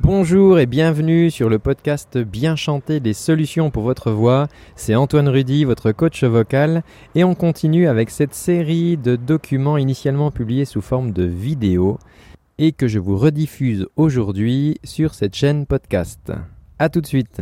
Bonjour et bienvenue sur le podcast Bien chanter des solutions pour votre voix. C'est Antoine Rudy, votre coach vocal, et on continue avec cette série de documents initialement publiés sous forme de vidéo et que je vous rediffuse aujourd'hui sur cette chaîne podcast. A tout de suite.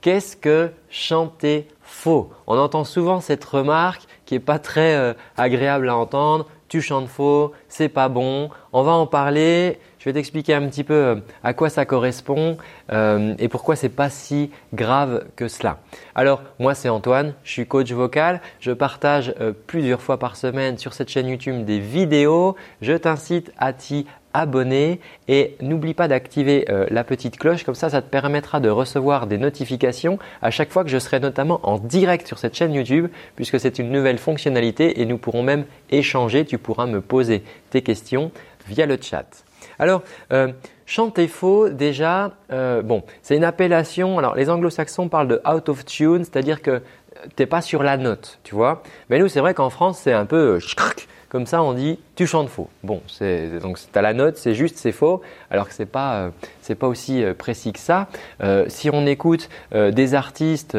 Qu'est-ce que chanter faux? On entend souvent cette remarque qui n'est pas très euh, agréable à entendre tu chantes faux, c'est pas bon. On va en parler. Je vais t'expliquer un petit peu euh, à quoi ça correspond euh, et pourquoi c'est pas si grave que cela. Alors moi c'est Antoine, je suis coach vocal. Je partage euh, plusieurs fois par semaine sur cette chaîne YouTube des vidéos. Je t'incite à t'y abonner et n'oublie pas d'activer euh, la petite cloche comme ça ça te permettra de recevoir des notifications à chaque fois que je serai notamment en direct sur cette chaîne YouTube puisque c'est une nouvelle fonctionnalité et nous pourrons même échanger, tu pourras me poser tes questions via le chat. Alors euh, chanter faux déjà euh, bon, c'est une appellation alors les anglo-saxons parlent de out of tune, c'est-à-dire que tu n'es pas sur la note, tu vois. Mais nous c'est vrai qu'en France c'est un peu comme ça on dit tu chantes faux. Bon, donc tu as la note, c'est juste, c'est faux, alors que c'est pas euh, pas aussi euh, précis que ça. Euh, si on écoute des artistes,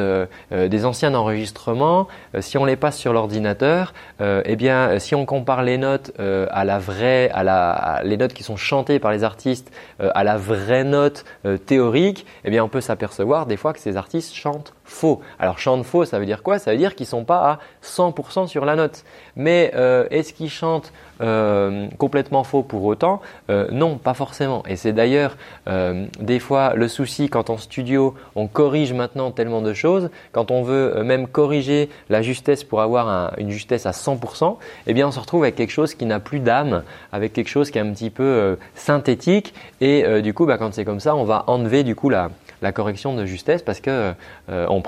des anciens enregistrements, si on les passe sur l'ordinateur, eh bien, si on compare les notes à la vraie, à la les notes qui sont chantées par les artistes à la vraie note théorique, eh bien, on peut s'apercevoir des fois que ces artistes chantent faux. Alors chantent faux, ça veut dire quoi? Ça veut dire qu'ils sont pas à 100% sur la note. Mais qu'ils chantent euh, complètement faux pour autant euh, Non, pas forcément. Et c'est d'ailleurs euh, des fois le souci quand en studio on corrige maintenant tellement de choses, quand on veut même corriger la justesse pour avoir une justesse à 100%, eh bien on se retrouve avec quelque chose qui n'a plus d'âme, avec quelque chose qui est un petit peu synthétique. Et du coup, bah, quand c'est comme ça, on va enlever du coup la, la correction de justesse parce que euh, on,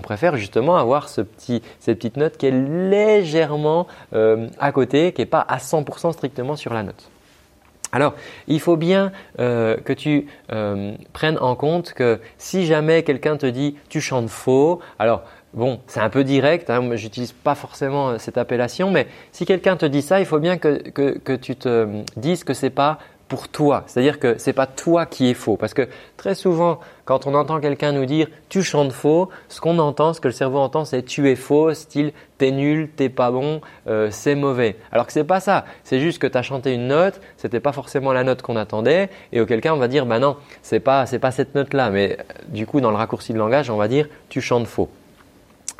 préfère, justement avoir cette petite note qui est légèrement euh, à côté, qui n'est pas à 100% strictement sur la note. Alors, il faut bien euh, que tu prennes en compte que si jamais quelqu'un te dit tu chantes faux, alors Bon, c'est un peu direct, hein, j'utilise pas forcément cette appellation, mais si quelqu'un te dit ça, il faut bien que, que, que tu te dises que c'est pas pour toi. C'est-à-dire que c'est pas toi qui es faux. Parce que très souvent, quand on entend quelqu'un nous dire tu chantes faux, ce qu'on entend, ce que le cerveau entend, c'est tu es faux, style t'es nul, t'es pas bon, euh, c'est mauvais. Alors que c'est pas ça. C'est juste que tu as chanté une note, c'était pas forcément la note qu'on attendait, et auquel cas on va dire bah non, c'est pas pas cette note là. Mais euh, du coup, dans le raccourci de langage, on va dire tu chantes faux.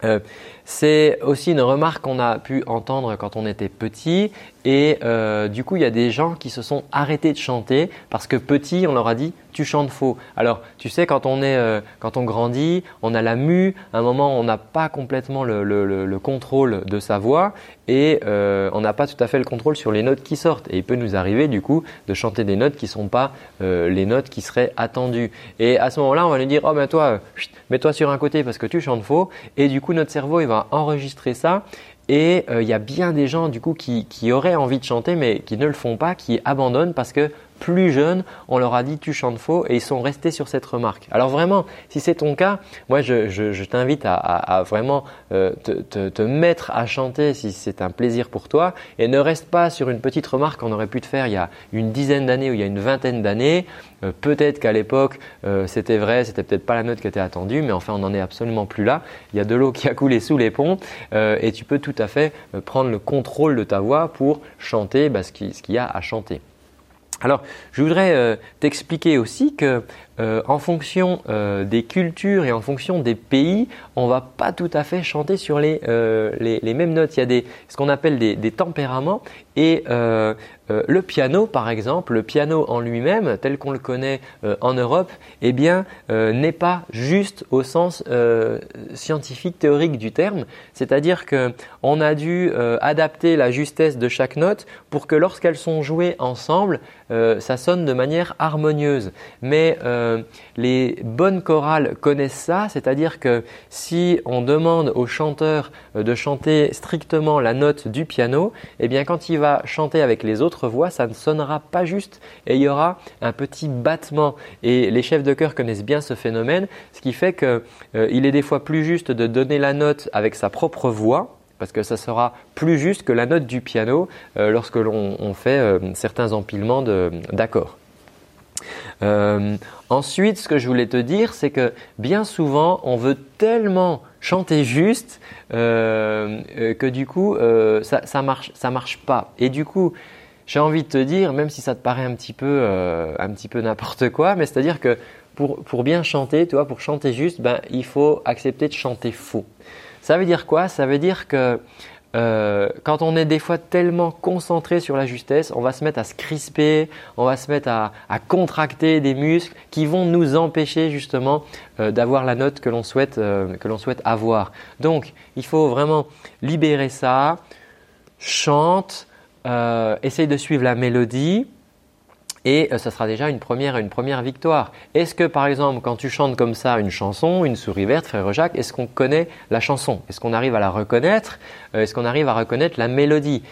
Euh, c'est aussi une remarque qu'on a pu entendre quand on était petit et euh, du coup il y a des gens qui se sont arrêtés de chanter parce que petit on leur a dit tu chantes faux. Alors tu sais quand on est euh, quand on grandit on a la mue, à un moment on n'a pas complètement le, le, contrôle de sa voix et euh, on n'a pas tout à fait le contrôle sur les notes qui sortent. Et il peut nous arriver du coup de chanter des notes qui sont pas les notes qui seraient attendues. Et à ce moment-là on va lui dire oh ben toi mets-toi sur un côté parce que tu chantes faux. Et du coup notre cerveau il va enregistrer ça. Et euh, il y a bien des gens du coup qui, qui auraient envie de chanter mais qui ne le font pas, qui abandonnent parce que plus jeunes, on leur a dit tu chantes faux et ils sont restés sur cette remarque. Alors vraiment, si c'est ton cas, moi je, t'invite à, vraiment euh, te, mettre à chanter si c'est un plaisir pour toi et ne reste pas sur une petite remarque qu'on aurait pu te faire il y a une dizaine d'années ou il y a une vingtaine d'années. Euh, peut-être qu'à l'époque euh, c'était vrai, c'était peut-être pas la note qui était attendue, mais enfin on n'en est absolument plus là. Il y a de l'eau qui a coulé sous les ponts et tu peux tout à fait prendre le contrôle de ta voix pour chanter bah, ce qu'il y a à chanter. Alors, je voudrais euh, t'expliquer aussi que euh, en fonction euh, des cultures et en fonction des pays, on va pas tout à fait chanter sur les, les, mêmes notes. Il y a ce qu'on appelle des, tempéraments et le piano, par exemple, le piano en lui-même, tel qu'on le connaît en Europe, eh bien, n'est pas juste au sens scientifique théorique du terme. C'est-à-dire que on a dû adapter la justesse de chaque note pour que lorsqu'elles sont jouées ensemble, euh, ça sonne de manière harmonieuse. Euh, les bonnes chorales connaissent ça, c'est-à-dire que si on demande au chanteur euh, de chanter strictement la note du piano, eh bien quand il va chanter avec les autres voix, ça ne sonnera pas juste et il y aura un petit battement. Et les chefs de chœur connaissent bien ce phénomène, ce qui fait qu'il est des fois plus juste de donner la note avec sa propre voix parce que ça sera plus juste que la note du piano euh, lorsque l'on fait euh, certains empilements d'accords. Euh, ensuite, ce que je voulais te dire, c'est que bien souvent, on veut tellement chanter juste que du coup, ça, ça marche, ça marche pas. Et du coup, j'ai envie de te dire, même si ça te paraît un petit peu, un petit peu n'importe quoi, mais c'est-à-dire que pour, pour, bien chanter, tu vois, pour chanter juste, ben, il faut accepter de chanter faux. Ça veut dire quoi? Ça veut dire que euh, quand on est des fois tellement concentré sur la justesse, on va se mettre à se crisper, on va se mettre à, contracter des muscles qui vont nous empêcher justement euh, d'avoir la note que l'on souhaite, euh, que l'on souhaite avoir. Donc, il faut vraiment libérer ça, chante, essaye de suivre la mélodie, et euh, ça sera déjà une première, une première victoire. Est-ce que par exemple quand tu chantes comme ça une chanson, une souris verte, frère Jacques, est-ce qu'on connaît la chanson? Est-ce qu'on arrive à la reconnaître? Euh, Est-ce qu'on arrive à reconnaître la mélodie?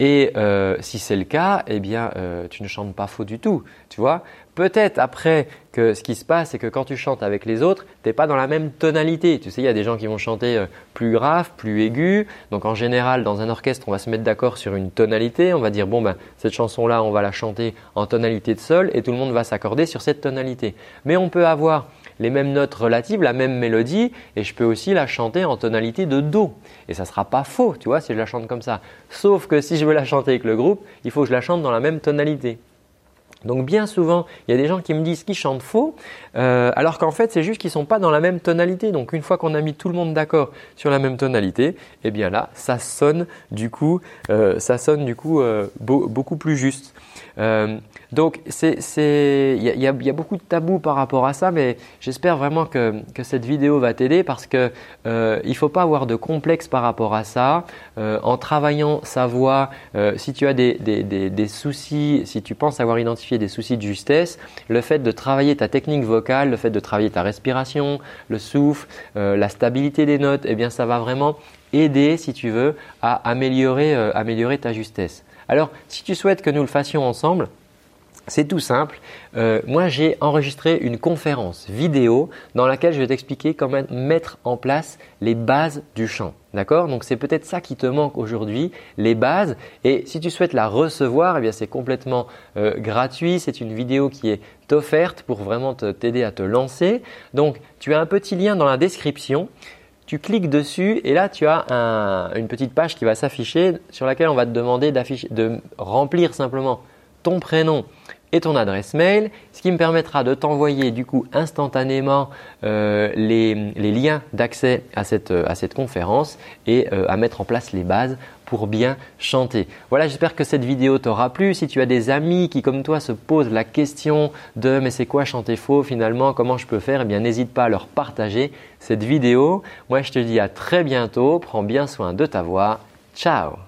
Et euh, si c'est le cas, eh bien, euh, tu ne chantes pas faux du tout, tu vois. Peut-être après que ce qui se passe, c'est que quand tu chantes avec les autres, tu n'es pas dans la même tonalité. Tu sais, il y a des gens qui vont chanter euh, plus grave, plus aigu. Donc en général, dans un orchestre, on va se mettre d'accord sur une tonalité. On va dire, bon, ben, cette chanson-là, on va la chanter en tonalité de sol et tout le monde va s'accorder sur cette tonalité. Mais on peut avoir les mêmes notes relatives, la même mélodie, et je peux aussi la chanter en tonalité de Do. Et ça ne sera pas faux, tu vois, si je la chante comme ça. Sauf que si je veux la chanter avec le groupe, il faut que je la chante dans la même tonalité. Donc bien souvent, il y a des gens qui me disent qu'ils chantent faux, euh, alors qu'en fait c'est juste qu'ils ne sont pas dans la même tonalité. Donc une fois qu'on a mis tout le monde d'accord sur la même tonalité, eh bien là, ça sonne du coup, euh, ça sonne du coup euh, beaucoup plus juste. donc il y, a, beaucoup de tabous par rapport à ça, mais j'espère vraiment que, cette vidéo va t'aider parce que il faut pas avoir de complexe par rapport à ça. en travaillant sa voix, si tu as des soucis, si tu penses avoir identifié des soucis de justesse, le fait de travailler ta technique vocale, le fait de travailler ta respiration, le souffle, euh, la stabilité des notes, eh bien ça va vraiment aider, si tu veux, à améliorer, euh, améliorer ta justesse. Alors, si tu souhaites que nous le fassions ensemble, c'est tout simple. Euh, moi, j'ai enregistré une conférence vidéo dans laquelle je vais t'expliquer comment mettre en place les bases du chant. D'accord? Donc, c'est peut-être ça qui te manque aujourd'hui, les bases. Et si tu souhaites la recevoir, eh c'est complètement euh, gratuit. C'est une vidéo qui est offerte pour vraiment t'aider à te lancer. Donc, tu as un petit lien dans la description. Tu cliques dessus et là, tu as une petite page qui va s'afficher sur laquelle on va te demander de remplir simplement ton prénom et ton adresse mail, ce qui me permettra de t'envoyer du coup instantanément euh, les, liens d'accès à cette, cette conférence et euh, à mettre en place les bases pour bien chanter. Voilà, j'espère que cette vidéo t'aura plu. Si tu as des amis qui comme toi se posent la question de mais c'est quoi chanter faux finalement, comment je peux faire, eh bien n'hésite pas à leur partager cette vidéo. Moi je te dis à très bientôt, prends bien soin de ta voix. Ciao